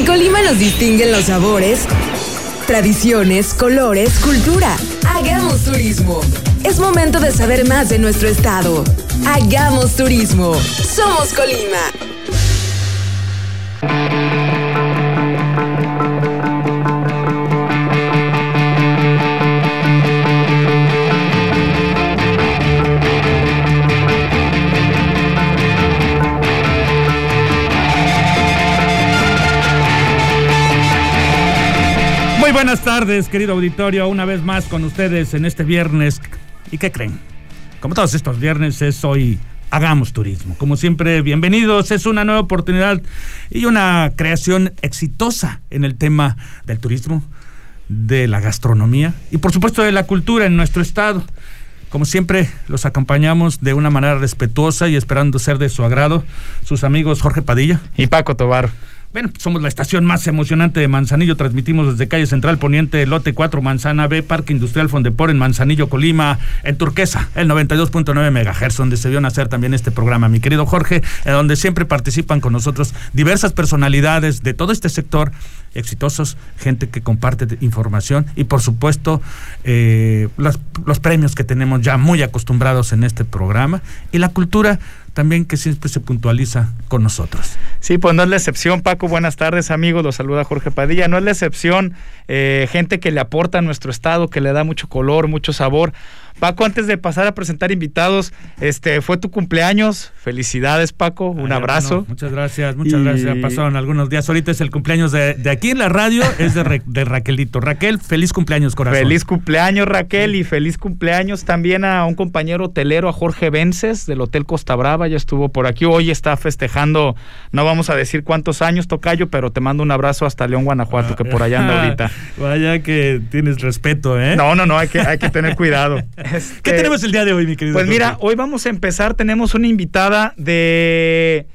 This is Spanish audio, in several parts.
En Colima nos distinguen los sabores, tradiciones, colores, cultura. Hagamos turismo. Es momento de saber más de nuestro estado. Hagamos turismo. Somos Colima. Buenas tardes, querido auditorio, una vez más con ustedes en este viernes. ¿Y qué creen? Como todos estos viernes es hoy Hagamos Turismo. Como siempre, bienvenidos. Es una nueva oportunidad y una creación exitosa en el tema del turismo, de la gastronomía y por supuesto de la cultura en nuestro estado. Como siempre, los acompañamos de una manera respetuosa y esperando ser de su agrado sus amigos Jorge Padilla y Paco Tobar. Bueno, somos la estación más emocionante de Manzanillo. Transmitimos desde calle Central Poniente, lote 4, Manzana B, Parque Industrial Fondepor en Manzanillo, Colima, en Turquesa, el 92.9 MHz, donde se vio nacer también este programa. Mi querido Jorge, en donde siempre participan con nosotros diversas personalidades de todo este sector, exitosos, gente que comparte información y, por supuesto, eh, los, los premios que tenemos ya muy acostumbrados en este programa y la cultura también que siempre se puntualiza con nosotros. Sí, pues no es la excepción, Paco. Buenas tardes, amigos. Los saluda Jorge Padilla. No es la excepción, eh, gente que le aporta a nuestro estado, que le da mucho color, mucho sabor. Paco, antes de pasar a presentar invitados, este fue tu cumpleaños. Felicidades, Paco. Un abrazo. muchas gracias, muchas gracias. Pasaron algunos días. Ahorita es el cumpleaños de, aquí en la radio, es de, de, Raquelito. Raquel, feliz cumpleaños, corazón. Feliz cumpleaños, Raquel, y feliz cumpleaños también a un compañero hotelero, a Jorge Vences, del Hotel Costa Brava. Ya estuvo por aquí. Hoy está festejando, no vamos a decir cuántos años, Tocayo, pero te mando un abrazo hasta León, Guanajuato, que por allá anda ahorita. Vaya que tienes respeto, ¿eh? No, no, no, hay que, hay que tener cuidado. Este, ¿Qué tenemos el día de hoy, mi querido? Pues mira, hoy vamos a empezar. Tenemos una invitada de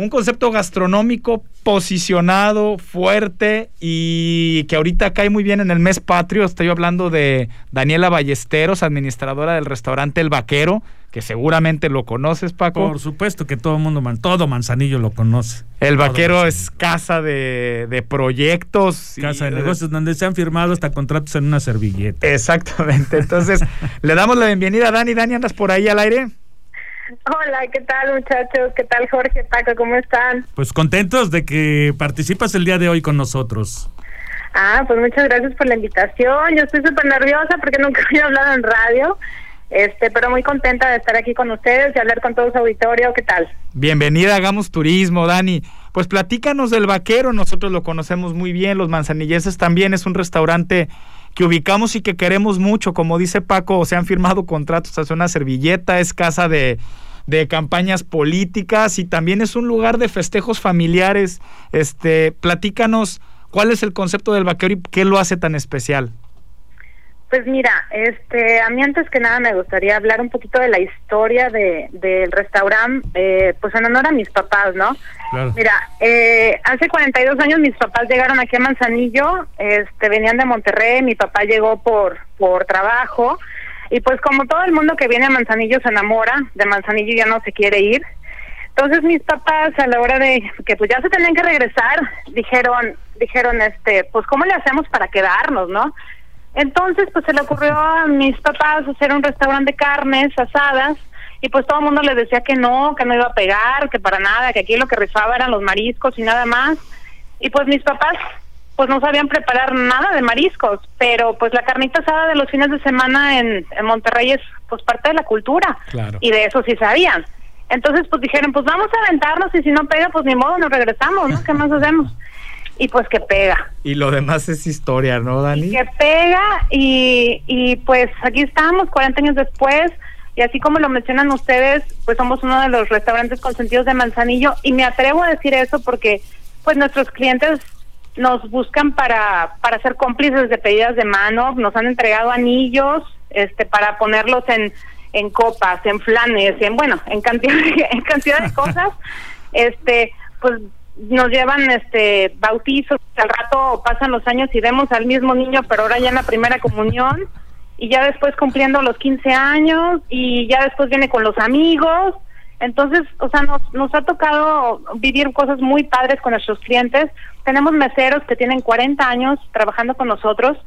un concepto gastronómico posicionado, fuerte y que ahorita cae muy bien en el mes patrio. Estoy hablando de Daniela Ballesteros, administradora del restaurante El Vaquero, que seguramente lo conoces, Paco. Por supuesto que todo mundo, todo Manzanillo lo conoce. El Vaquero es casa de, de proyectos. Casa de negocios donde se han firmado hasta contratos en una servilleta. Exactamente. Entonces, le damos la bienvenida a Dani. Dani, ¿andas por ahí al aire? Hola, ¿qué tal muchachos? ¿Qué tal Jorge, Paco? ¿Cómo están? Pues contentos de que participas el día de hoy con nosotros. Ah, pues muchas gracias por la invitación. Yo estoy súper nerviosa porque nunca había hablado en radio. Este, pero muy contenta de estar aquí con ustedes y hablar con todo su auditorio. ¿Qué tal? Bienvenida, hagamos turismo, Dani. Pues platícanos del vaquero, nosotros lo conocemos muy bien, los manzanilleses también es un restaurante que ubicamos y que queremos mucho, como dice Paco, se han firmado contratos hace una servilleta, es casa de, de campañas políticas y también es un lugar de festejos familiares. Este, platícanos cuál es el concepto del vaquero y qué lo hace tan especial. Pues mira, este, a mí antes que nada me gustaría hablar un poquito de la historia de, del restaurante, eh, pues en honor a mis papás, ¿no? Mira, eh, hace 42 años mis papás llegaron aquí a Manzanillo, este, venían de Monterrey, mi papá llegó por, por trabajo, y pues como todo el mundo que viene a Manzanillo se enamora, de Manzanillo ya no se quiere ir. Entonces mis papás a la hora de que pues ya se tenían que regresar, dijeron, dijeron, este, pues cómo le hacemos para quedarnos, ¿no? Entonces, pues se le ocurrió a mis papás hacer un restaurante de carnes asadas y pues todo el mundo les decía que no, que no iba a pegar, que para nada, que aquí lo que rifaba eran los mariscos y nada más. Y pues mis papás pues no sabían preparar nada de mariscos, pero pues la carnita asada de los fines de semana en, en Monterrey es pues parte de la cultura y de eso sí sabían. Entonces pues dijeron, pues vamos a aventarnos y si no pega pues ni modo, nos regresamos, ¿no? ¿Qué más hacemos? Y pues que pega. Y lo demás es historia, ¿no, Dani? que pega y, y pues aquí estamos 40 años después y así como lo mencionan ustedes, pues somos uno de los restaurantes consentidos de Manzanillo y me atrevo a decir eso porque pues nuestros clientes nos buscan para para ser cómplices de pedidas de mano, nos han entregado anillos este para ponerlos en en copas, en flanes, en bueno, en cantidad en cantidad de cosas. este, pues nos llevan este bautizos, al rato pasan los años y vemos al mismo niño, pero ahora ya en la primera comunión, y ya después cumpliendo los 15 años, y ya después viene con los amigos, Entonces, o sea, nos, nos ha tocado vivir cosas muy padres con nuestros clientes. Tenemos meseros que tienen 40 años trabajando con nosotros.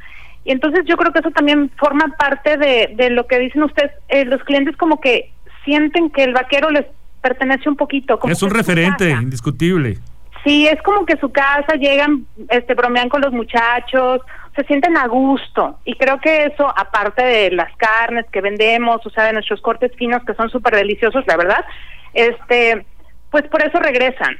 Y entonces yo creo que eso también forma parte de, de lo que dicen ustedes. Eh, los clientes como que sienten que el vaquero les pertenece un poquito. Como es un referente indiscutible. Sí, es como que su casa llegan, este, bromean con los muchachos, se sienten a gusto. Y creo que eso, aparte de las carnes que vendemos, o sea, de nuestros cortes finos que son súper deliciosos, la verdad, este, pues por eso regresan.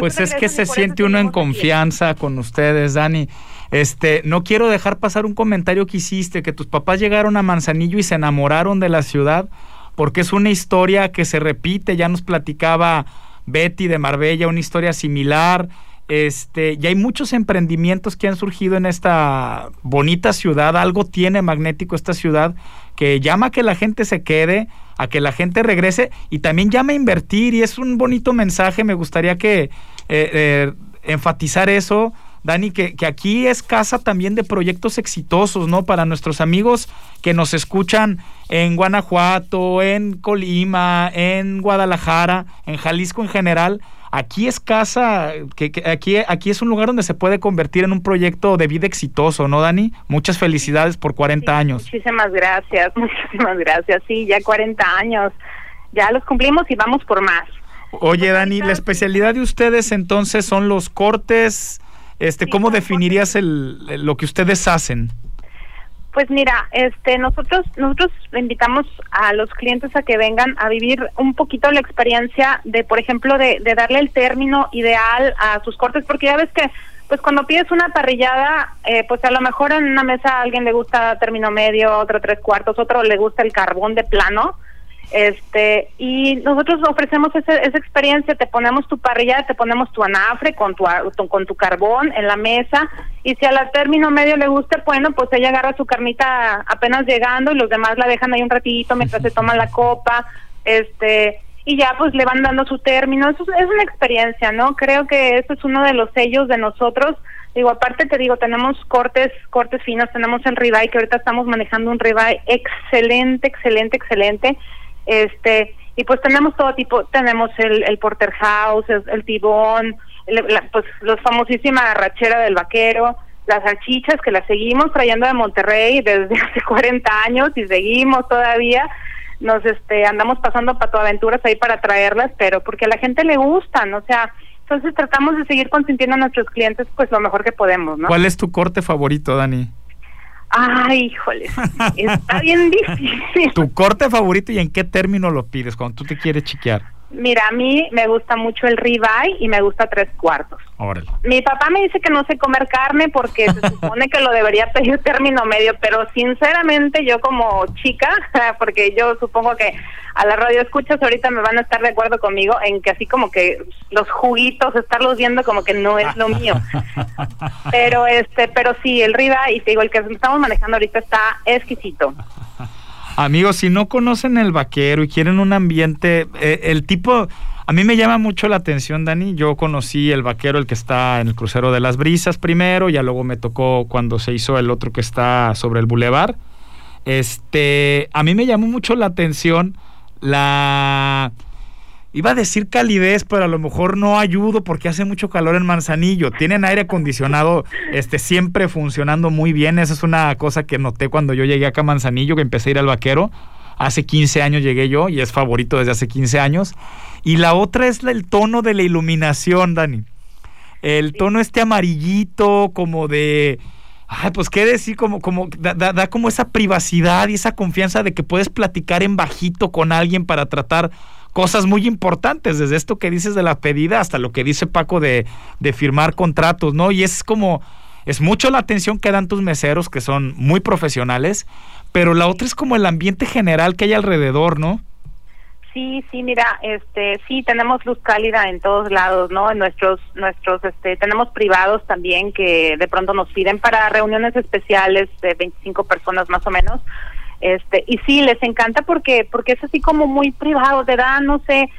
pues es que se siente uno en confianza con ustedes, Dani. Este, no quiero dejar pasar un comentario que hiciste, que tus papás llegaron a Manzanillo y se enamoraron de la ciudad, porque es una historia que se repite, ya nos platicaba Betty de Marbella, una historia similar. Este, y hay muchos emprendimientos que han surgido en esta bonita ciudad. Algo tiene magnético esta ciudad que llama a que la gente se quede, a que la gente regrese y también llama a invertir. Y es un bonito mensaje. Me gustaría que eh, eh, enfatizar eso. Dani, que, que, aquí es casa también de proyectos exitosos, ¿no? Para nuestros amigos que nos escuchan en Guanajuato, en Colima, en Guadalajara, en Jalisco en general. Aquí es casa, que, aquí, aquí es un lugar donde se puede convertir en un proyecto de vida exitoso, ¿no, Dani? Muchas felicidades por 40 años. Muchísimas gracias, muchísimas gracias. Sí, ya 40 años, ya los cumplimos y vamos por más. Oye, Dani, la especialidad de ustedes entonces son los cortes. Este, ¿cómo definirías el, lo que ustedes hacen? Pues mira, este, nosotros nosotros invitamos a los clientes a que vengan a vivir un poquito la experiencia de, por ejemplo, de, de darle el término ideal a sus cortes, porque ya ves que, pues cuando pides una parrillada, eh, pues a lo mejor en una mesa a alguien le gusta término medio, otro tres cuartos, otro le gusta el carbón de plano, este y nosotros ofrecemos esa experiencia te ponemos tu parrilla te ponemos tu anafre con tu, con tu carbón en la mesa y si a la término medio le gusta bueno pues ella agarra su carnita apenas llegando y los demás la dejan ahí un ratito mientras se toma la copa este y ya pues le van dando su término. Eso es una experiencia no creo que eso es uno de los sellos de nosotros. Digo aparte te digo tenemos cortes cortes finos tenemos el ribeye que ahorita estamos manejando un ribeye excelente excelente excelente este y pues tenemos todo tipo tenemos el, el porterhouse el, el tibón pues los famosísima rachera del vaquero las salchichas que las seguimos trayendo de Monterrey desde hace 40 años y seguimos todavía nos este andamos pasando patoaventuras ahí para traerlas pero porque a la gente le gustan o sea entonces tratamos de seguir consintiendo a nuestros clientes pues lo mejor que podemos ¿no? ¿Cuál es tu corte favorito Dani? Ay, híjole, está bien difícil. ¿Tu corte favorito y en qué término lo pides cuando tú te quieres chiquear? Mira, a mí me gusta mucho el ribeye y me gusta tres cuartos. Órale. Mi papá me dice que no sé comer carne porque se supone que lo debería pedir término medio, pero sinceramente yo como chica, porque yo supongo que a la radio escuchas ahorita me van a estar de acuerdo conmigo en que así como que los juguitos, estarlos viendo como que no es lo mío. Pero este, pero sí, el ribeye y te digo, el que estamos manejando ahorita está exquisito. Amigos, si no conocen el vaquero y quieren un ambiente, eh, el tipo, a mí me llama mucho la atención, Dani. Yo conocí el vaquero, el que está en el crucero de las brisas primero, ya luego me tocó cuando se hizo el otro que está sobre el bulevar. Este, a mí me llamó mucho la atención la Iba a decir calidez, pero a lo mejor no ayudo porque hace mucho calor en Manzanillo. Tienen aire acondicionado este, siempre funcionando muy bien. Esa es una cosa que noté cuando yo llegué acá a Manzanillo, que empecé a ir al vaquero. Hace 15 años llegué yo y es favorito desde hace 15 años. Y la otra es el tono de la iluminación, Dani. El tono este amarillito, como de... Ay, pues qué decir, como, como da, da, como esa privacidad y esa confianza de que puedes platicar en bajito con alguien para tratar cosas muy importantes, desde esto que dices de la pedida hasta lo que dice Paco de, de firmar contratos, ¿no? Y es como, es mucho la atención que dan tus meseros, que son muy profesionales, pero la otra es como el ambiente general que hay alrededor, ¿no? Sí, sí, mira, este, sí tenemos luz cálida en todos lados, ¿no? En nuestros, nuestros, este, tenemos privados también que de pronto nos piden para reuniones especiales de 25 personas más o menos. Este, y sí, les encanta porque, porque es así como muy privado, te da, no sé,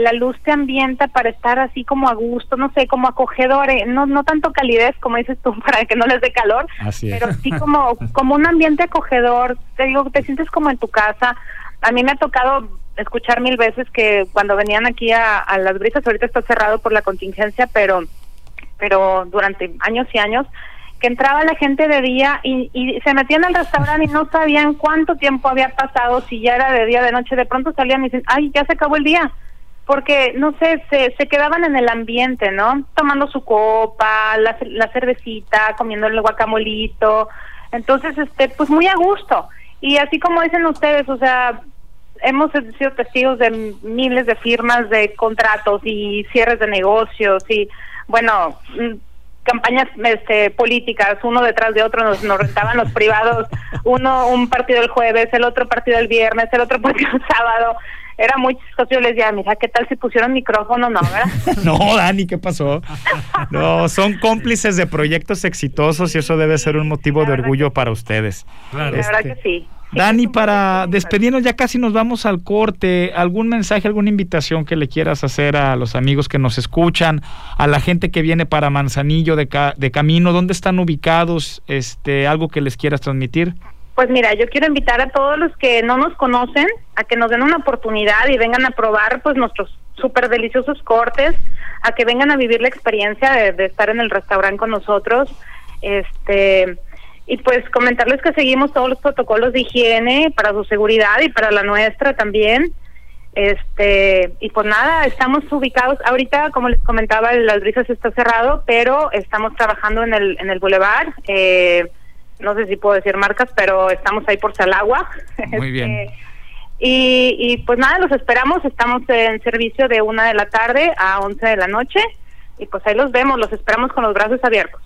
la luz te ambienta para estar así como a gusto, no sé, como acogedor, eh, no, no tanto calidez como dices tú para que no les dé calor, pero sí como, como un ambiente acogedor, te digo, te sientes como en tu casa. A mí me ha tocado escuchar mil veces que cuando venían aquí a, a las brisas, ahorita está cerrado por la contingencia, pero, pero durante años y años, entraba la gente de día y, y se metían al restaurante y no sabían cuánto tiempo había pasado, si ya era de día, de noche, de pronto salían y dicen, ay, ya se acabó el día porque no sé, se, se quedaban en el ambiente, ¿no? Tomando su copa, la, la cervecita, comiendo el guacamolito, entonces, este, pues muy a gusto. Y así como dicen ustedes, o sea, hemos sido testigos de miles de firmas de contratos y cierres de negocios y, bueno, campañas este, políticas, uno detrás de otro, nos, nos rentaban los privados, uno un partido el jueves, el otro partido el viernes, el otro partido el sábado era muy chistoso. Yo les decía, mira, ¿qué tal si pusieron micrófono? No, ¿verdad? no, Dani, ¿qué pasó? No, son cómplices de proyectos exitosos y eso debe ser un motivo de orgullo para ustedes. Claro. La verdad que sí. Dani, para despedirnos, ya casi nos vamos al corte. ¿Algún mensaje, alguna invitación que le quieras hacer a los amigos que nos escuchan, a la gente que viene para Manzanillo de, de camino? ¿Dónde están ubicados? Este, ¿Algo que les quieras transmitir? Pues mira, yo quiero invitar a todos los que no nos conocen a que nos den una oportunidad y vengan a probar pues nuestros súper deliciosos cortes, a que vengan a vivir la experiencia de, estar en el restaurante con nosotros. Este y pues comentarles que seguimos todos los protocolos de higiene para su seguridad y para la nuestra también. Este, y pues nada, estamos ubicados ahorita, como les comentaba, Las Brisas está cerrado, pero estamos trabajando en el en el Boulevard. Eh, no sé si puedo decir marcas, pero estamos ahí por Salagua. Muy bien. Este, y, y pues nada, los esperamos, estamos en servicio de una de la tarde a once de la noche y pues ahí los vemos, los esperamos con los brazos abiertos.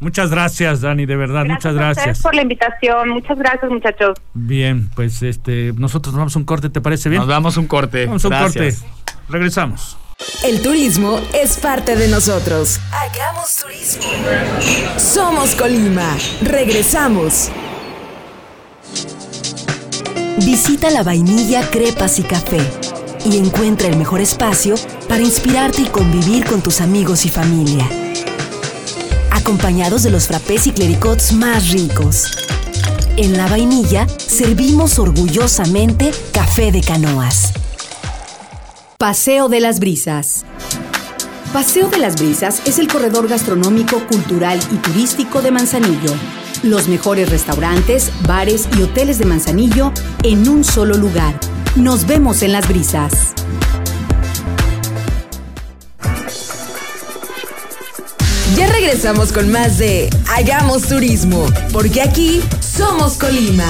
Muchas gracias, Dani, de verdad, muchas gracias. por la invitación, muchas gracias, muchachos. Bien, pues este, nosotros nos vamos a un corte, ¿te parece bien? Nos damos un corte. Vamos a un corte. Regresamos. El turismo es parte de nosotros. Hagamos turismo. Somos Colima. Regresamos. Visita la vainilla, crepas y café y encuentra el mejor espacio para inspirarte y convivir con tus amigos y familia. Acompañados de los frappés y clericots más ricos. En la vainilla servimos orgullosamente café de canoas. Paseo de las Brisas. Paseo de las Brisas es el corredor gastronómico, cultural y turístico de Manzanillo. Los mejores restaurantes, bares y hoteles de Manzanillo en un solo lugar. Nos vemos en las brisas. Ya regresamos con más de Hagamos Turismo, porque aquí somos Colima.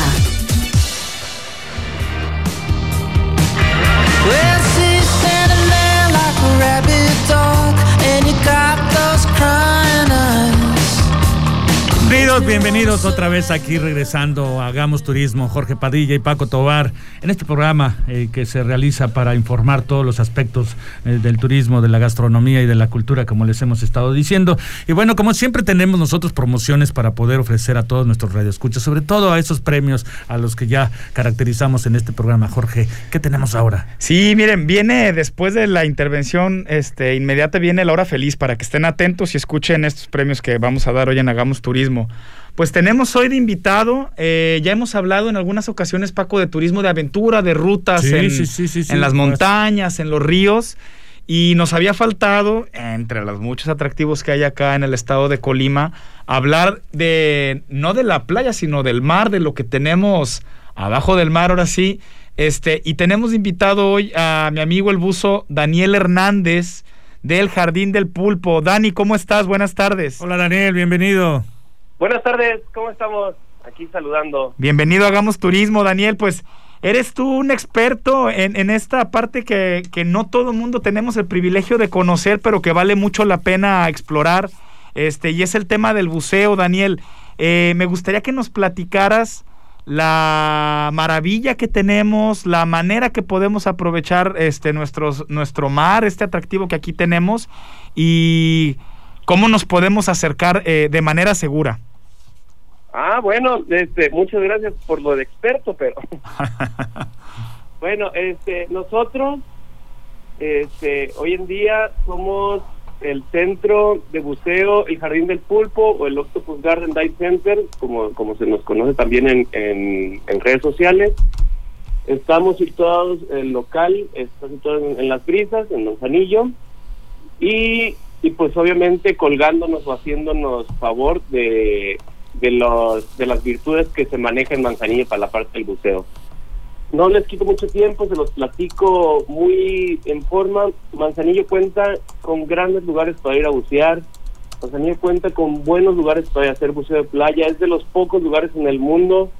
Bienvenidos, bienvenidos otra vez aquí regresando a Hagamos Turismo, Jorge Padilla y Paco Tobar, en este programa eh, que se realiza para informar todos los aspectos eh, del turismo, de la gastronomía y de la cultura, como les hemos estado diciendo. Y bueno, como siempre tenemos nosotros promociones para poder ofrecer a todos nuestros radioescuchas, sobre todo a esos premios a los que ya caracterizamos en este programa. Jorge, ¿qué tenemos ahora? Sí, miren, viene después de la intervención este, inmediata, viene la hora feliz para que estén atentos y escuchen estos premios que vamos a dar hoy en Hagamos Turismo. Pues tenemos hoy de invitado, eh, ya hemos hablado en algunas ocasiones, Paco, de turismo de aventura, de rutas en, en, las montañas, en los ríos, y nos había faltado, entre los muchos atractivos que hay acá en el estado de Colima, hablar de, no de la playa, sino del mar, de lo que tenemos abajo del mar, ahora sí. Este, y tenemos invitado hoy a mi amigo el buzo Daniel Hernández del Jardín del Pulpo. Dani, ¿cómo estás? Buenas tardes. Hola Daniel, bienvenido. Buenas tardes, ¿cómo estamos? Aquí saludando. Bienvenido a Hagamos Turismo, Daniel. Pues eres tú un experto en, esta parte que, no todo el mundo tenemos el privilegio de conocer, pero que vale mucho la pena explorar. Este, y es el tema del buceo, Daniel. Eh, me gustaría que nos platicaras la maravilla que tenemos, la manera que podemos aprovechar este nuestros, nuestro mar, este atractivo que aquí tenemos, y cómo nos podemos acercar eh, de manera segura. Ah, bueno, este, muchas gracias por lo de experto, pero bueno, este, nosotros, este, hoy en día somos el centro de buceo y jardín del pulpo o el Octopus Garden Dive Center, como, como se nos conoce también en, en, redes sociales. Estamos situados, el local está situado en, Las Brisas, en Manzanillo, y, y pues obviamente colgándonos o haciéndonos favor de, de, los, de las virtudes que se manejan en Manzanillo para la parte del buceo. No les quito mucho tiempo, se los platico muy en forma. Manzanillo cuenta con grandes lugares para ir a bucear. Manzanillo cuenta con buenos lugares para hacer buceo de playa. Es de los pocos lugares en el mundo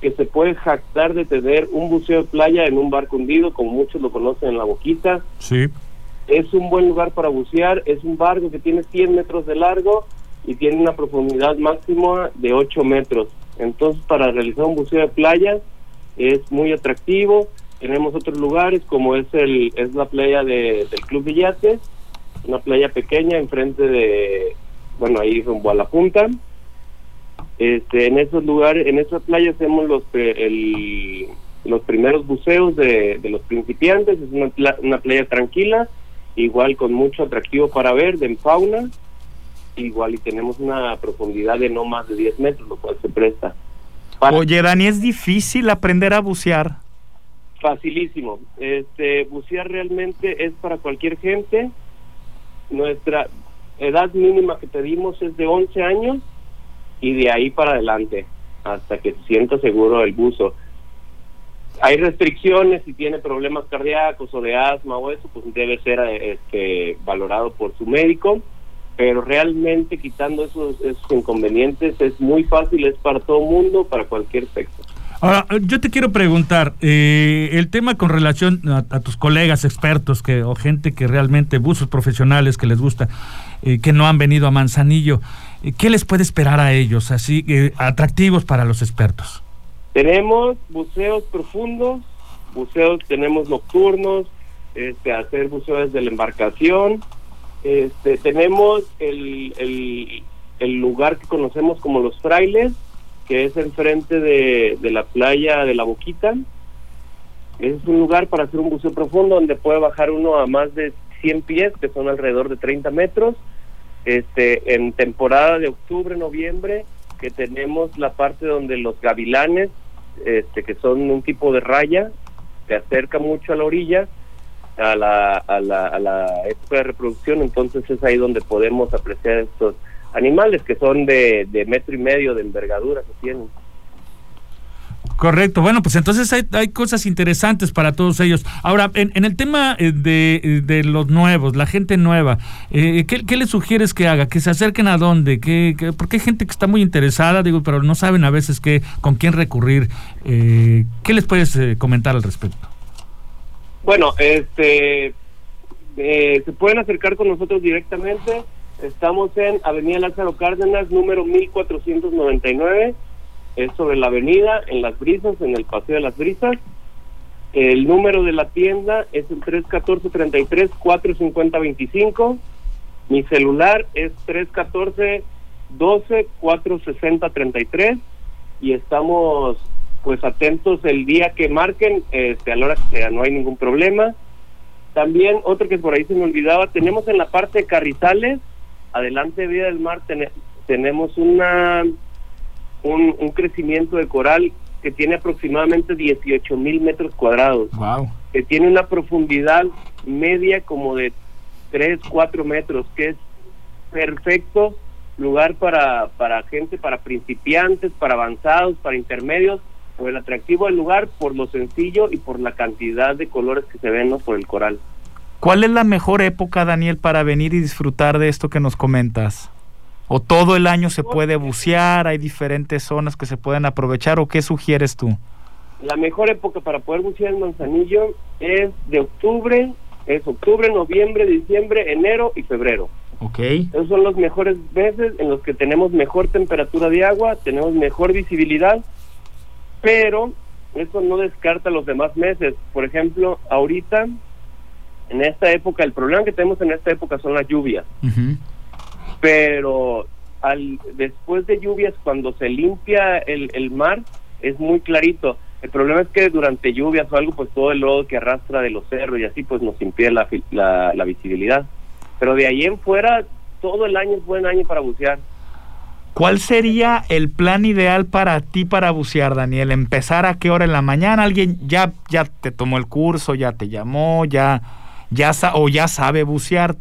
que se puede jactar de tener un buceo de playa en un barco hundido, como muchos lo conocen en la boquita. Sí. Es un buen lugar para bucear. Es un barco que tiene 100 metros de largo y tiene una profundidad máxima de 8 metros. Entonces, para realizar un buceo de playa es muy atractivo. Tenemos otros lugares como es el es la playa de, del Club Villates, una playa pequeña enfrente de, bueno, ahí rumbo a la punta. Este, en esos lugares, en esa playa hacemos los el, los primeros buceos de, de los principiantes, es una, una playa tranquila, igual con mucho atractivo para ver, de fauna, igual y tenemos una profundidad de no más de 10 metros, lo cual se presta. Oye, Dani, ¿es difícil aprender a bucear? Facilísimo. Este, bucear realmente es para cualquier gente. Nuestra edad mínima que pedimos es de 11 años y de ahí para adelante, hasta que se sienta seguro el buzo. Hay restricciones, si tiene problemas cardíacos o de asma o eso, pues debe ser este, valorado por su médico pero realmente quitando esos, inconvenientes es muy fácil, es para todo mundo, para cualquier sexo. Ahora, yo te quiero preguntar, eh, el tema con relación a, tus colegas expertos que o gente que realmente, buzos profesionales que les gusta, eh, que no han venido a Manzanillo, eh, ¿qué les puede esperar a ellos, así atractivos para los expertos? Tenemos buceos profundos, buceos tenemos nocturnos, este, hacer buceos desde la embarcación, este, tenemos el, el, lugar que conocemos como Los Frailes, que es enfrente de, de la playa de La Boquita. Es un lugar para hacer un buceo profundo donde puede bajar uno a más de 100 pies, que son alrededor de 30 metros. Este, en temporada de octubre, noviembre, que tenemos la parte donde los gavilanes, este, que son un tipo de raya, se acerca mucho a la orilla a la, a la, a la época de reproducción, entonces es ahí donde podemos apreciar estos animales que son de, de metro y medio de envergadura que tienen. Correcto, bueno, pues entonces hay, hay cosas interesantes para todos ellos. Ahora, en, en el tema eh, de, eh, de, los nuevos, la gente nueva, eh, ¿qué, ¿qué, les sugieres que haga? ¿Que se acerquen a dónde? ¿Qué, porque hay gente que está muy interesada, digo, pero no saben a veces qué, con quién recurrir. Eh, ¿Qué les puedes comentar al respecto? Bueno, este, eh, se pueden acercar con nosotros directamente. Estamos en Avenida Lázaro Cárdenas, número 1499. Es sobre la avenida, en Las Brisas, en el Paseo de las Brisas. El número de la tienda es el 314-33-450-25. Mi celular es 314-12-460-33. Y estamos pues atentos el día que marquen, este, a la hora que sea, no hay ningún problema. También, otro que por ahí se me olvidaba, tenemos en la parte de Carrizales, adelante de Vida del Mar, tenemos una un, un, crecimiento de coral que tiene aproximadamente 18 mil metros cuadrados. Wow. Que tiene una profundidad media como de 3, 4 metros, que es perfecto lugar para, para gente, para principiantes, para avanzados, para intermedios por el atractivo del lugar, por lo sencillo y por la cantidad de colores que se ven ¿no? por el coral. ¿Cuál es la mejor época, Daniel, para venir y disfrutar de esto que nos comentas? ¿O todo el año se puede bucear? ¿Hay diferentes zonas que se pueden aprovechar? ¿O qué sugieres tú? La mejor época para poder bucear en Manzanillo es de octubre, es octubre, noviembre, diciembre, enero y febrero. Ok. Esos son los mejores meses en los que tenemos mejor temperatura de agua, tenemos mejor visibilidad pero eso no descarta los demás meses. Por ejemplo, ahorita, en esta época, el problema que tenemos en esta época son las lluvias. Pero al, después de lluvias, cuando se limpia el, el mar, es muy clarito. El problema es que durante lluvias o algo, pues todo el lodo que arrastra de los cerros y así, pues nos impide la, la visibilidad. Pero de ahí en fuera, todo el año es buen año para bucear. ¿Cuál sería el plan ideal para ti para bucear, Daniel? ¿Empezar a qué hora en la mañana? ¿Alguien ya, ya te tomó el curso, ya te llamó, ya, ya o ya sabe bucear?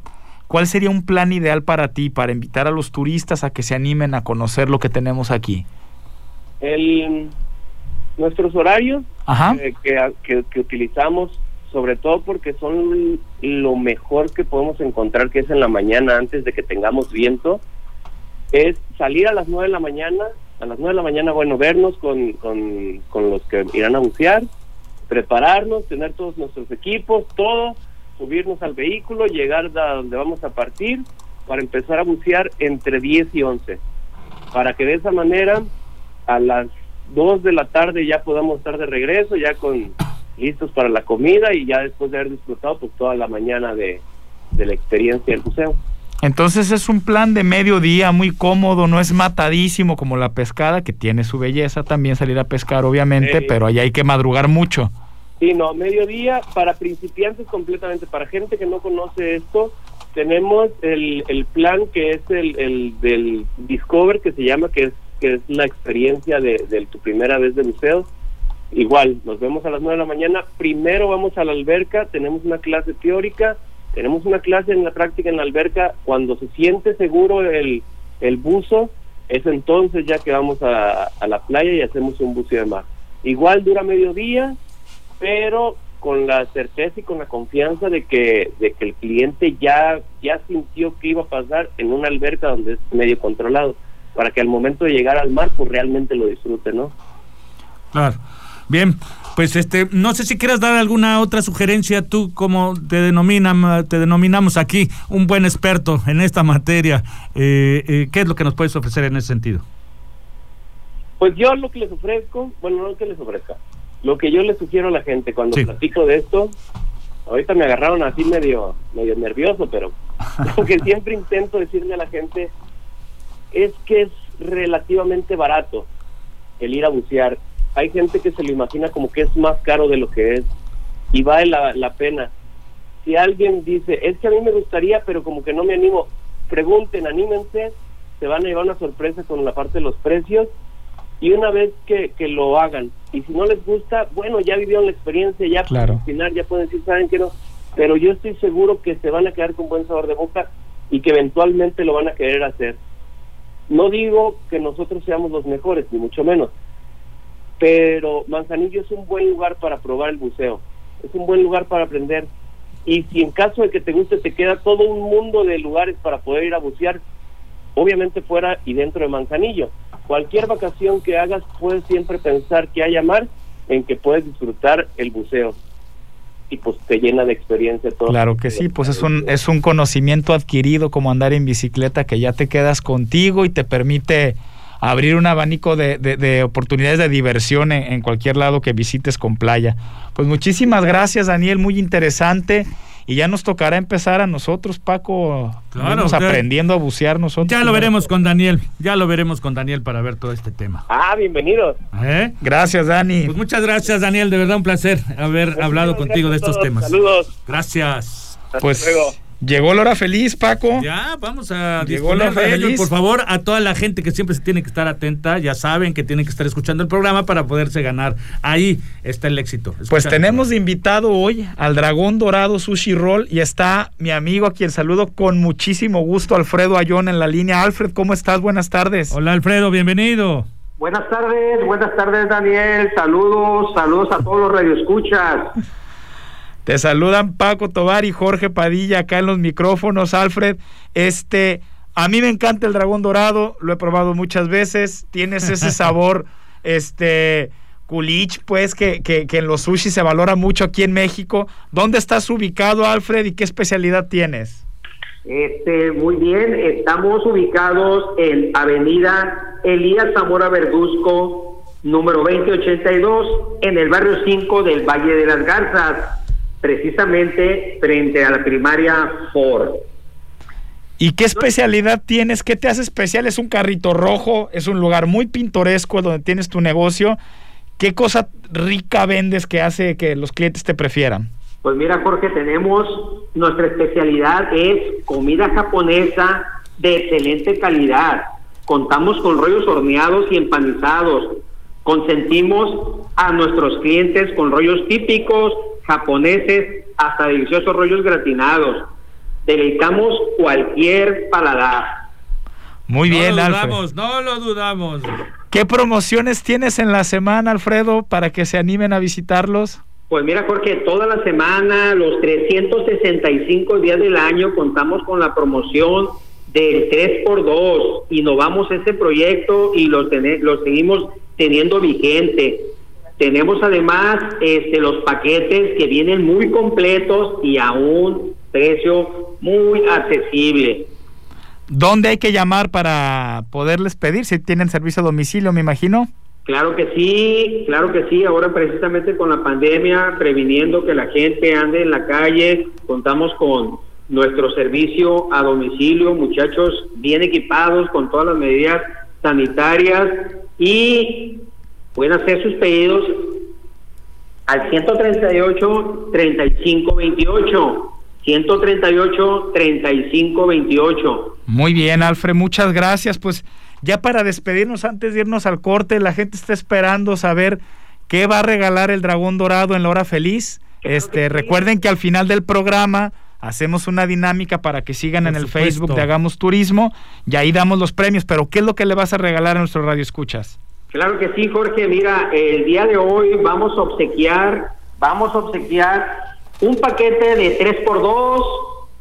¿Cuál sería un plan ideal para ti para invitar a los turistas a que se animen a conocer lo que tenemos aquí? El, nuestros horarios eh, que, que, utilizamos, sobre todo porque son lo mejor que podemos encontrar, que es en la mañana antes de que tengamos viento, es salir a las 9 de la mañana, a las 9 de la mañana, bueno, vernos con, con, con los que irán a bucear, prepararnos, tener todos nuestros equipos, todo, subirnos al vehículo, llegar a donde vamos a partir para empezar a bucear entre 10 y 11, para que de esa manera a las 2 de la tarde ya podamos estar de regreso, ya con listos para la comida y ya después de haber disfrutado pues toda la mañana de, de la experiencia del buceo. Entonces es un plan de mediodía muy cómodo, no es matadísimo como la pescada, que tiene su belleza también salir a pescar, obviamente, pero ahí hay que madrugar mucho. Sí, no, mediodía para principiantes completamente, para gente que no conoce esto, tenemos el, el plan que es el, el, del Discover, que se llama, que es, que es la experiencia de, de tu primera vez de museo. Igual, nos vemos a las 9 de la mañana, primero vamos a la alberca, tenemos una clase teórica, tenemos una clase en la práctica en la alberca, cuando se siente seguro el, el buzo, es entonces ya que vamos a, la playa y hacemos un buceo de mar. Igual dura mediodía, pero con la certeza y con la confianza de que, de que el cliente ya, ya sintió que iba a pasar en una alberca donde es medio controlado, para que al momento de llegar al mar, pues realmente lo disfrute, ¿no? Claro. Bien, pues este, no sé si quieras dar alguna otra sugerencia, tú como te denominan, te denominamos aquí un buen experto en esta materia, eh, eh, ¿qué es lo que nos puedes ofrecer en ese sentido? Pues yo lo que les ofrezco, bueno, no lo que les ofrezca, lo que yo les sugiero a la gente cuando platico de esto, ahorita me agarraron así medio, medio nervioso, pero lo que siempre intento decirle a la gente es que es relativamente barato el ir a bucear hay gente que se lo imagina como que es más caro de lo que es y vale la, la pena. Si alguien dice, es que a mí me gustaría, pero como que no me animo, pregunten, anímense, se van a llevar una sorpresa con la parte de los precios y una vez que, que lo hagan, y si no les gusta, bueno, ya vivieron la experiencia, ya claro. pueden ya pueden decir, saben que no, pero yo estoy seguro que se van a quedar con buen sabor de boca y que eventualmente lo van a querer hacer. No digo que nosotros seamos los mejores, ni mucho menos, pero Manzanillo es un buen lugar para probar el buceo, es un buen lugar para aprender. Y si en caso de que te guste, te queda todo un mundo de lugares para poder ir a bucear, obviamente fuera y dentro de Manzanillo. Cualquier vacación que hagas, puedes siempre pensar que haya mar en que puedes disfrutar el buceo. Y pues te llena de experiencia todo. Claro que sí, pues es un, es un conocimiento adquirido como andar en bicicleta que ya te quedas contigo y te permite abrir un abanico de, oportunidades de diversión en, cualquier lado que visites con playa. Pues muchísimas gracias, Daniel, muy interesante. Y ya nos tocará empezar a nosotros, Paco, claro, aprendiendo a bucear nosotros. Ya lo veremos con Daniel, ya lo veremos con Daniel para ver todo este tema. Ah, bienvenidos. ¿Eh? Gracias, Dani. Pues muchas gracias, Daniel, de verdad un placer haber hablado contigo de estos temas. Saludos. Gracias. pues Llegó la hora feliz, Paco. Ya, vamos a Llegó la hora feliz. Por favor, a toda la gente que siempre se tiene que estar atenta, ya saben que tienen que estar escuchando el programa para poderse ganar. Ahí está el éxito. pues tenemos de invitado hoy al Dragón Dorado Sushi Roll y está mi amigo a quien saludo con muchísimo gusto, Alfredo Ayón en la línea. Alfred, ¿cómo estás? Buenas tardes. Hola, Alfredo, bienvenido. Buenas tardes, buenas tardes, Daniel. Saludos, saludos a todos los radioescuchas. Te saludan Paco Tobar y Jorge Padilla acá en los micrófonos, Alfred. Este, a mí me encanta el dragón dorado, lo he probado muchas veces. Tienes ese sabor, este, culich, pues, que, que, que en los sushi se valora mucho aquí en México. ¿Dónde estás ubicado, Alfred, y qué especialidad tienes? Este, muy bien, estamos ubicados en Avenida Elías Zamora Verduzco, número 2082, en el barrio 5 del Valle de las Garzas precisamente frente a la primaria Ford. ¿Y qué especialidad tienes? ¿Qué te hace especial? Es un carrito rojo, es un lugar muy pintoresco donde tienes tu negocio. ¿Qué cosa rica vendes que hace que los clientes te prefieran? Pues mira, Jorge, tenemos nuestra especialidad es comida japonesa de excelente calidad. Contamos con rollos horneados y empanizados. Consentimos a nuestros clientes con rollos típicos, japoneses, hasta deliciosos rollos gratinados. Deleitamos cualquier paladar. Muy bien, no lo dudamos, no lo dudamos. ¿Qué promociones tienes en la semana, Alfredo, para que se animen a visitarlos? Pues mira, Jorge, toda la semana, los 365 días del año, contamos con la promoción del 3x2. Innovamos ese proyecto y lo, lo seguimos teniendo vigente. Tenemos además este, los paquetes que vienen muy completos y a un precio muy accesible. ¿Dónde hay que llamar para poderles pedir? Si tienen servicio a domicilio, me imagino. Claro que sí, claro que sí. Ahora precisamente con la pandemia, previniendo que la gente ande en la calle, contamos con nuestro servicio a domicilio, muchachos bien equipados con todas las medidas sanitarias y pueden hacer sus pedidos al 138 35 28 138 35 28 Muy bien, Alfred, muchas gracias. Pues ya para despedirnos antes de irnos al corte, la gente está esperando saber qué va a regalar el dragón dorado en la hora feliz. Este, recuerden que al final del programa hacemos una dinámica para que sigan en el Facebook de Hagamos Turismo y ahí damos los premios, pero ¿qué es lo que le vas a regalar a nuestro radio escuchas? Claro que sí, Jorge, mira, el día de hoy vamos a obsequiar, vamos a obsequiar un paquete de 3x2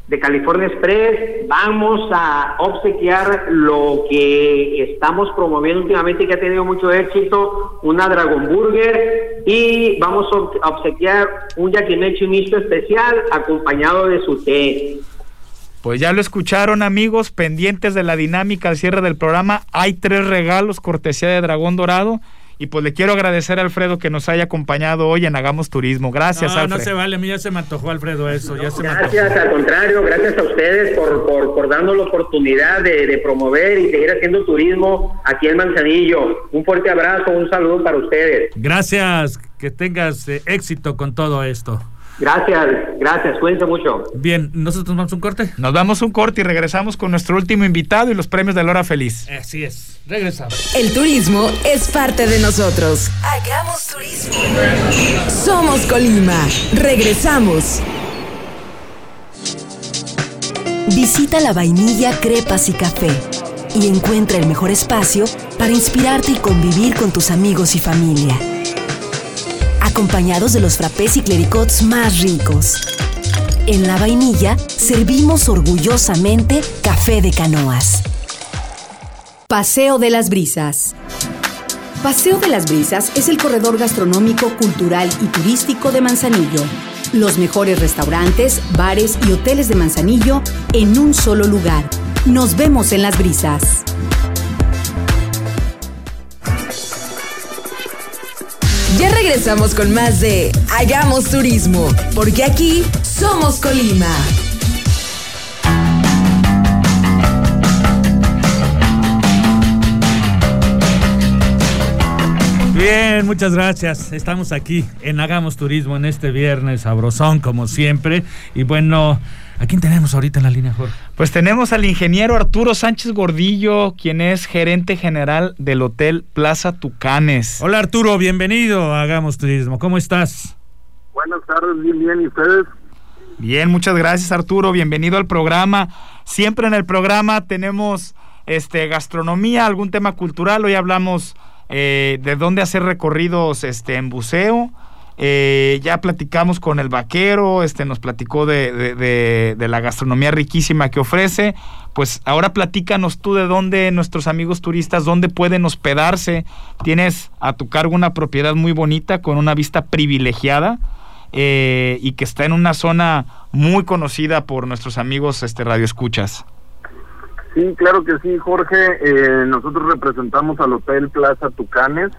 de California Express. Vamos a obsequiar lo que estamos promoviendo últimamente que ha tenido mucho éxito, una Dragon Burger. Y vamos a obsequiar un yakimechi mixto especial acompañado de su té. Pues ya lo escucharon amigos, pendientes de la dinámica al cierre del programa. Hay tres regalos cortesía de Dragón Dorado. Y pues le quiero agradecer a Alfredo que nos haya acompañado hoy en Hagamos Turismo. Gracias, no, No se vale, a mí ya se me antojó, Alfredo, eso. ya se gracias, al contrario, gracias a ustedes por, por, por darnos la oportunidad de, promover y seguir haciendo turismo aquí en Manzanillo. Un fuerte abrazo, un saludo para ustedes. Gracias, que tengas eh, éxito con todo esto. Gracias, gracias, cuídense mucho. Bien, ¿nosotros vamos un corte? Nos damos un corte y regresamos con nuestro último invitado y los premios de Lora Feliz. Así es, regresamos. El turismo es parte de nosotros. Hagamos turismo. Somos Colima. Regresamos. Visita la vainilla, crepas y café y encuentra el mejor espacio para inspirarte y convivir con tus amigos y familia acompañados de los frappés y clericots más ricos. En la vainilla servimos orgullosamente café de canoas. Paseo de las Brisas. Paseo de las Brisas es el corredor gastronómico, cultural y turístico de Manzanillo. Los mejores restaurantes, bares y hoteles de Manzanillo en un solo lugar. Nos vemos en las brisas. Ya regresamos con más de Hagamos Turismo, porque aquí somos Colima. Bien, muchas gracias. Estamos aquí en Hagamos Turismo en este viernes sabrosón como siempre. Y bueno, ¿A quién tenemos ahorita en la línea, Jorge? Pues tenemos al ingeniero Arturo Sánchez Gordillo, quien es gerente general del Hotel Plaza Tucanes. Hola Arturo, bienvenido a Hagamos Turismo. ¿Cómo estás? Buenas tardes, bien, bien. ¿Y ustedes? Bien, muchas gracias Arturo. Bienvenido al programa. Siempre en el programa tenemos este gastronomía, algún tema cultural. Hoy hablamos eh, de dónde hacer recorridos este, en buceo eh, ya platicamos con el vaquero, este nos platicó de, la gastronomía riquísima que ofrece. Pues ahora platícanos tú de dónde nuestros amigos turistas, dónde pueden hospedarse. Tienes a tu cargo una propiedad muy bonita con una vista privilegiada eh, y que está en una zona muy conocida por nuestros amigos este, radioescuchas. Sí, claro que sí, Jorge. Eh, nosotros representamos al Hotel Plaza Tucanes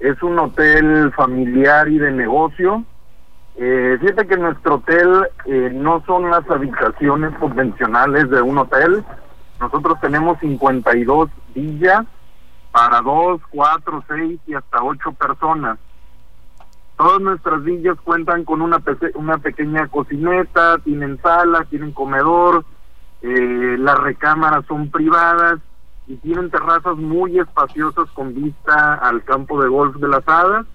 es un hotel familiar y de negocio. Eh, fíjate que nuestro hotel eh, no son las habitaciones convencionales de un hotel. Nosotros tenemos 52 villas para dos, cuatro, seis y hasta ocho personas. Todas nuestras villas cuentan con una, una pequeña cocineta, tienen sala, tienen comedor, eh, las recámaras son privadas y tienen terrazas muy espaciosas con vista al campo de golf de las hadas.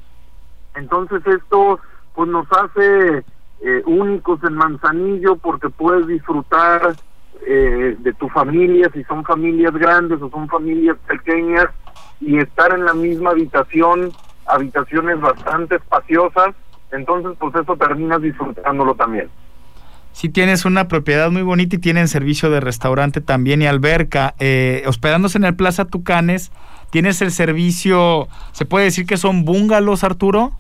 Entonces esto pues nos hace eh, únicos en Manzanillo porque puedes disfrutar eh, de tu familia, si son familias grandes o son familias pequeñas, y estar en la misma habitación, habitaciones bastante espaciosas, entonces pues eso terminas disfrutándolo también. Si tienes una propiedad muy bonita y tienen servicio de restaurante también y alberca, eh, hospedándose en el Plaza Tucanes, tienes el servicio, ¿se puede decir que son bungalows, Arturo?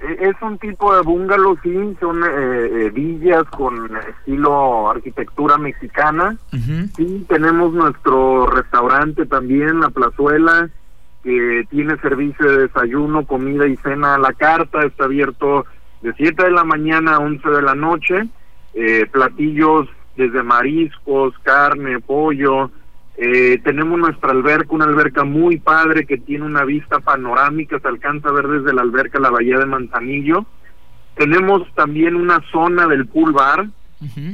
E, es un tipo de bungalow, sí, son eh, eh, villas con estilo arquitectura mexicana. Sí, tenemos nuestro restaurante también, La Plazuela, que tiene servicio de desayuno, comida y cena a la carta, está abierto de 7 de la mañana a 11 de la noche, eh, platillos desde mariscos, carne, pollo, eh, tenemos nuestra alberca, una alberca muy padre que tiene una vista panorámica, se alcanza a ver desde la alberca la bahía de Manzanillo. Tenemos también una zona del pool bar,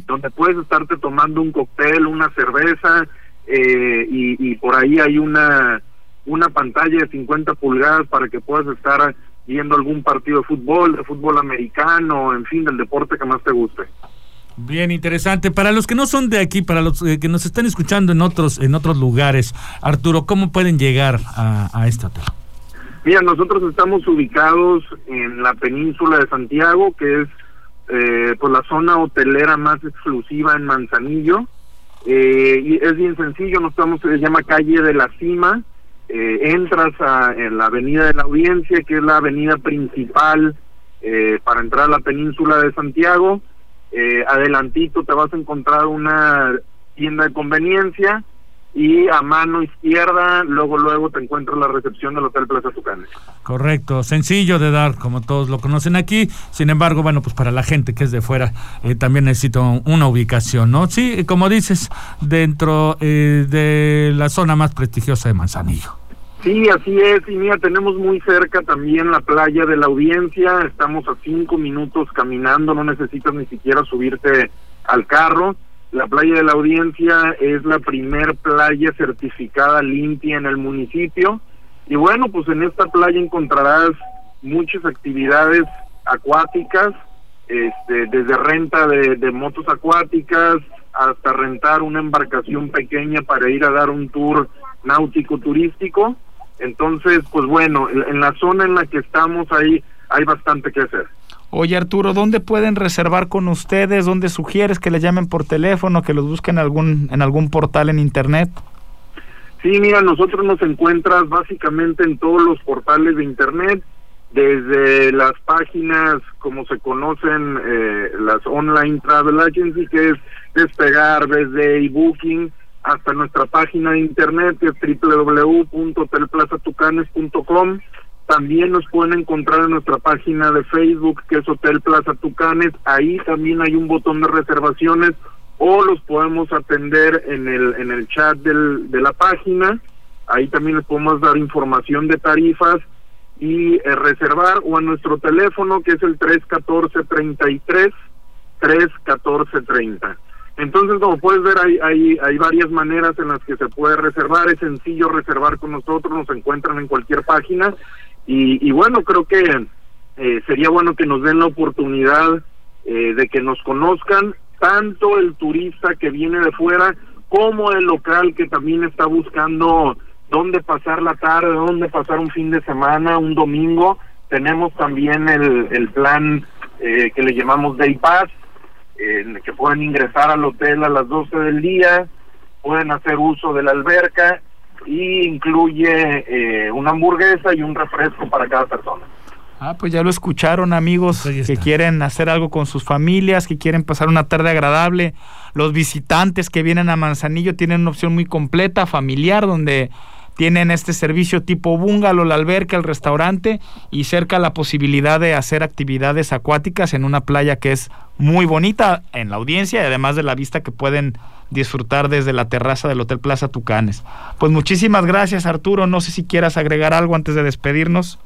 donde puedes estarte tomando un cóctel, una cerveza, eh, y, por ahí hay una, una pantalla de 50 pulgadas para que puedas estar viendo algún partido de fútbol, de fútbol americano, en fin, del deporte que más te guste. Bien interesante. Para los que no son de aquí, para los eh, que nos están escuchando en otros en otros lugares, Arturo, ¿cómo pueden llegar a, a este hotel? Mira, nosotros estamos ubicados en la península de Santiago, que es eh, pues la zona hotelera más exclusiva en Manzanillo. Eh, y es bien sencillo, nos estamos, se llama calle de la Cima. Eh, entras a en la avenida de la Audiencia, que es la avenida principal para entrar a la península de Santiago eh, adelantito te vas a encontrar una tienda de conveniencia y a mano izquierda luego luego te encuentras la recepción del Hotel Plaza Tucanes. Correcto, sencillo de dar como todos lo conocen aquí, sin embargo, bueno, pues para la gente que es de fuera eh, también necesito una ubicación, ¿no? Sí, como dices, dentro eh, de la zona más prestigiosa de Manzanillo. Sí, así es. Y mira, tenemos muy cerca también la playa de la audiencia. Estamos a cinco minutos caminando, no necesitas ni siquiera subirte al carro. La playa de la audiencia es la primer playa certificada limpia en el municipio. Y bueno, pues en esta playa encontrarás muchas actividades acuáticas, este, desde renta de, de motos acuáticas hasta rentar una embarcación pequeña para ir a dar un tour náutico turístico entonces, pues bueno, en la zona en la que estamos ahí hay bastante que hacer. Oye Arturo, ¿dónde pueden reservar con ustedes? ¿Dónde sugieres que les llamen por teléfono, que los busquen en algún, en algún portal en internet? Sí, mira, nosotros nos encuentras básicamente en todos los portales de internet, desde las páginas como se conocen, eh, las online travel agency, que es Despegar, desde eBooking, hasta nuestra página de internet que es www.hotelplazatucanes.com. También nos pueden encontrar en nuestra página de Facebook que es Hotel Plaza Tucanes. Ahí también hay un botón de reservaciones o los podemos atender en el en el chat del, de la página. Ahí también les podemos dar información de tarifas y eh, reservar o a nuestro teléfono que es el 314 33 314 30. Entonces, como puedes ver, hay, hay, varias maneras en las que se puede reservar. Es sencillo reservar con nosotros, nos encuentran en cualquier página. Y, y bueno, creo que eh, sería bueno que nos den la oportunidad eh, de que nos conozcan, tanto el turista que viene de fuera como el local que también está buscando dónde pasar la tarde, dónde pasar un fin de semana, un domingo. Tenemos también el, el plan eh, que le llamamos Day Pass, en que pueden ingresar al hotel a las 12 del día, pueden hacer uso de la alberca y incluye eh, una hamburguesa y un refresco para cada persona. Ah, pues ya lo escucharon amigos pues que quieren hacer algo con sus familias, que quieren pasar una tarde agradable. Los visitantes que vienen a Manzanillo tienen una opción muy completa, familiar, donde tienen este servicio tipo bungalow, la alberca, el restaurante y cerca la posibilidad de hacer actividades acuáticas en una playa que es muy bonita en la audiencia y además de la vista que pueden disfrutar desde la terraza del Hotel Plaza Tucanes. Pues muchísimas gracias Arturo, no sé si quieras agregar algo antes de despedirnos.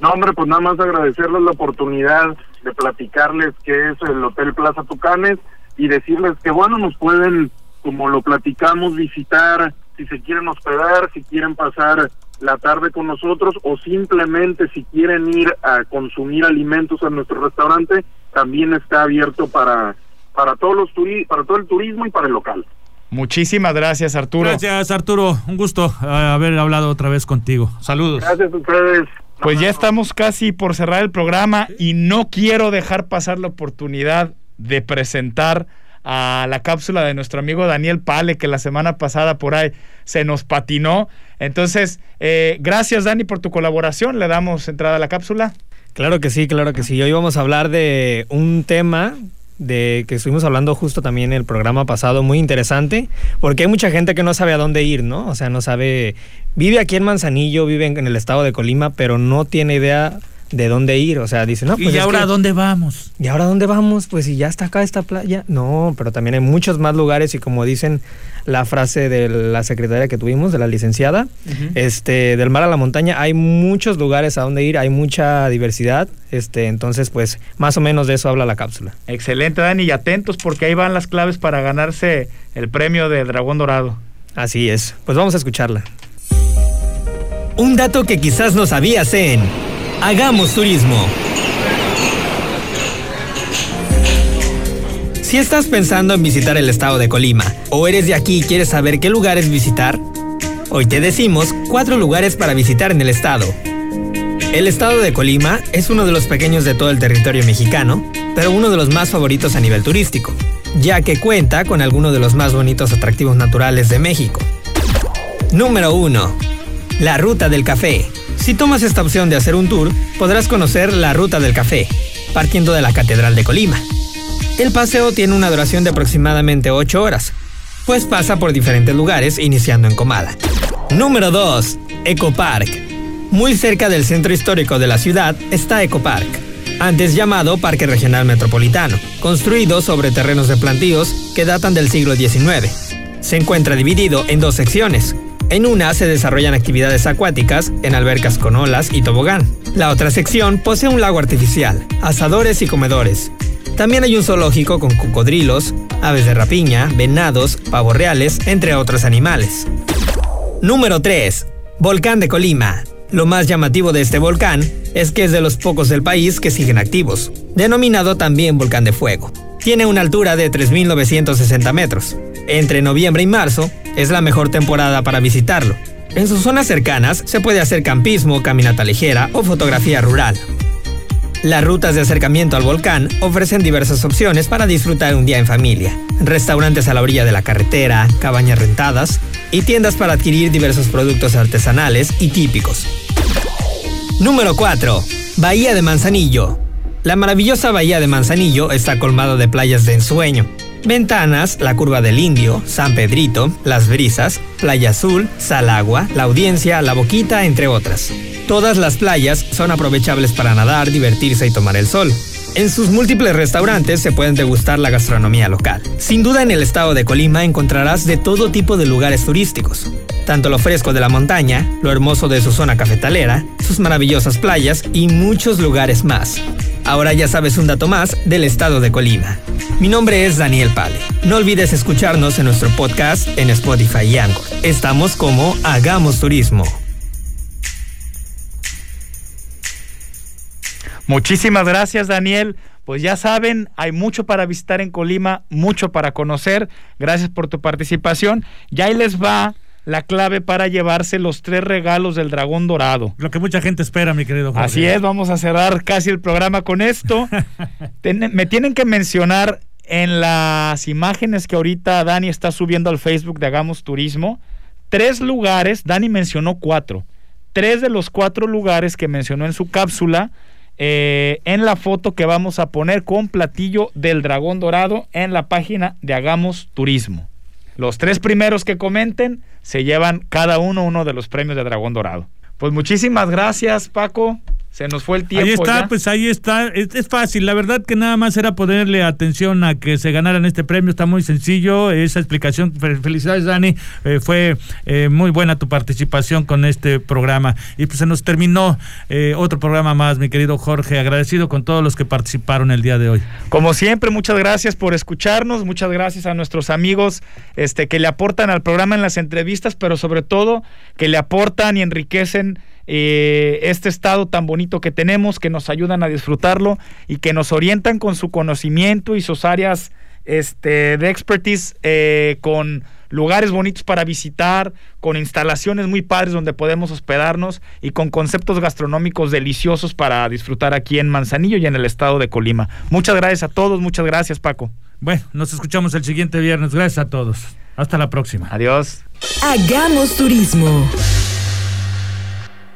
No, hombre, pues nada más agradecerles la oportunidad de platicarles qué es el Hotel Plaza Tucanes y decirles que, bueno, nos pueden, como lo platicamos, visitar si se quieren hospedar, si quieren pasar la tarde con nosotros o simplemente si quieren ir a consumir alimentos a nuestro restaurante, también está abierto para para todos los para todo el turismo y para el local. Muchísimas gracias, Arturo. Gracias, Arturo. Un gusto eh, haber hablado otra vez contigo. Saludos. Gracias a ustedes. Pues ya estamos casi por cerrar el programa y no quiero dejar pasar la oportunidad de presentar a la cápsula de nuestro amigo Daniel Pale, que la semana pasada por ahí se nos patinó. Entonces, eh, gracias Dani por tu colaboración. Le damos entrada a la cápsula. Claro que sí, claro que sí. Hoy vamos a hablar de un tema de que estuvimos hablando justo también en el programa pasado, muy interesante, porque hay mucha gente que no sabe a dónde ir, ¿no? O sea, no sabe, vive aquí en Manzanillo, vive en el estado de Colima, pero no tiene idea de dónde ir. O sea, dice, no, pues. ¿Y ahora dónde vamos? ¿Y ahora dónde vamos? Pues si ya está acá esta playa. No, pero también hay muchos más lugares y como dicen la frase de la secretaria que tuvimos, de la licenciada, este, del mar a la montaña, hay muchos lugares a dónde ir, hay mucha diversidad. Este, entonces, pues, más o menos de eso habla la cápsula. Excelente, Dani, y atentos porque ahí van las claves para ganarse el premio de Dragón Dorado. Así es. Pues vamos a escucharla. Un dato que quizás no sabías en Hagamos turismo. Si estás pensando en visitar el estado de Colima o eres de aquí y quieres saber qué lugares visitar, hoy te decimos cuatro lugares para visitar en el estado. El estado de Colima es uno de los pequeños de todo el territorio mexicano, pero uno de los más favoritos a nivel turístico, ya que cuenta con algunos de los más bonitos atractivos naturales de México. Número 1. La Ruta del Café. Si tomas esta opción de hacer un tour, podrás conocer la Ruta del Café, partiendo de la Catedral de Colima. El paseo tiene una duración de aproximadamente 8 horas, pues pasa por diferentes lugares iniciando en Comala. Número 2. Ecopark. Muy cerca del centro histórico de la ciudad está Ecopark, antes llamado Parque Regional Metropolitano, construido sobre terrenos de plantíos que datan del siglo XIX. Se encuentra dividido en dos secciones, en una se desarrollan actividades acuáticas en albercas con olas y tobogán. La otra sección posee un lago artificial, asadores y comedores. También hay un zoológico con cocodrilos, aves de rapiña, venados, pavos reales, entre otros animales. Número 3. Volcán de Colima. Lo más llamativo de este volcán es que es de los pocos del país que siguen activos, denominado también volcán de fuego. Tiene una altura de 3.960 metros. Entre noviembre y marzo es la mejor temporada para visitarlo. En sus zonas cercanas se puede hacer campismo, caminata ligera o fotografía rural. Las rutas de acercamiento al volcán ofrecen diversas opciones para disfrutar un día en familia. Restaurantes a la orilla de la carretera, cabañas rentadas y tiendas para adquirir diversos productos artesanales y típicos. Número 4. Bahía de Manzanillo. La maravillosa bahía de Manzanillo está colmado de playas de ensueño, Ventanas, la Curva del Indio, San Pedrito, Las Brisas, Playa Azul, Salagua, La Audiencia, La Boquita, entre otras. Todas las playas son aprovechables para nadar, divertirse y tomar el sol. En sus múltiples restaurantes se pueden degustar la gastronomía local. Sin duda en el estado de Colima encontrarás de todo tipo de lugares turísticos. Tanto lo fresco de la montaña, lo hermoso de su zona cafetalera, sus maravillosas playas y muchos lugares más. Ahora ya sabes un dato más del estado de Colima. Mi nombre es Daniel Pale. No olvides escucharnos en nuestro podcast en Spotify y Anchor. Estamos como Hagamos Turismo. Muchísimas gracias Daniel. Pues ya saben, hay mucho para visitar en Colima, mucho para conocer. Gracias por tu participación. Ya ahí les va la clave para llevarse los tres regalos del dragón dorado. Lo que mucha gente espera, mi querido Jorge. Así es, vamos a cerrar casi el programa con esto. me tienen que mencionar en las imágenes que ahorita Dani está subiendo al Facebook de Hagamos Turismo, tres lugares, Dani mencionó cuatro, tres de los cuatro lugares que mencionó en su cápsula, eh, en la foto que vamos a poner con platillo del dragón dorado en la página de Hagamos Turismo. Los tres primeros que comenten se llevan cada uno uno de los premios de Dragón Dorado. Pues muchísimas gracias, Paco. Se nos fue el tiempo. Ahí está, pues ahí está. Es, fácil. La verdad que nada más era ponerle atención a que se ganaran este premio. Está muy sencillo. Esa explicación. Felicidades, Dani. Eh, fue eh, muy buena tu participación con este programa. Y pues se nos terminó eh, otro programa más, mi querido Jorge. Agradecido con todos los que participaron el día de hoy. Como siempre, muchas gracias por escucharnos. Muchas gracias a nuestros amigos este, que le aportan al programa en las entrevistas, pero sobre todo que le aportan y enriquecen eh, este estado tan bonito que tenemos, que nos ayudan a disfrutarlo y que nos orientan con su conocimiento y sus áreas este, de expertise eh, con lugares bonitos para visitar, con instalaciones muy padres donde podemos hospedarnos y con conceptos gastronómicos deliciosos para disfrutar aquí en Manzanillo y en el estado de Colima. Muchas gracias a todos, muchas gracias Paco. Bueno, nos escuchamos el siguiente viernes. Gracias a todos. Hasta la próxima. Adiós. Hagamos turismo.